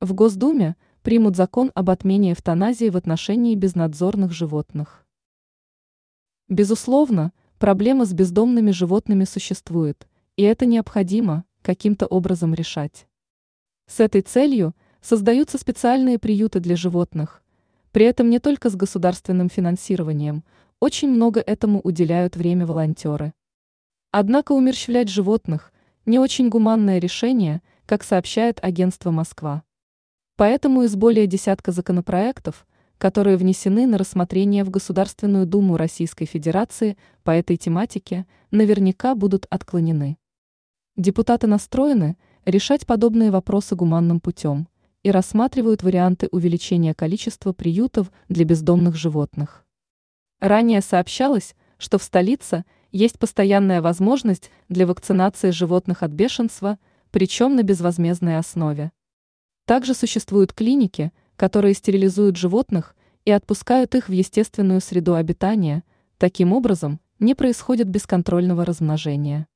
В Госдуме примут закон об отмене эвтаназии в отношении безнадзорных животных. Безусловно, проблема с бездомными животными существует, и это необходимо каким-то образом решать. С этой целью создаются специальные приюты для животных, при этом не только с государственным финансированием, очень много этому уделяют время волонтеры. Однако умерщвлять животных – не очень гуманное решение, как сообщает агентство «Москва». Поэтому из более десятка законопроектов, которые внесены на рассмотрение в Государственную Думу Российской Федерации по этой тематике, наверняка будут отклонены. Депутаты настроены решать подобные вопросы гуманным путем и рассматривают варианты увеличения количества приютов для бездомных животных. Ранее сообщалось, что в столице есть постоянная возможность для вакцинации животных от бешенства, причем на безвозмездной основе. Также существуют клиники, которые стерилизуют животных и отпускают их в естественную среду обитания, таким образом не происходит бесконтрольного размножения.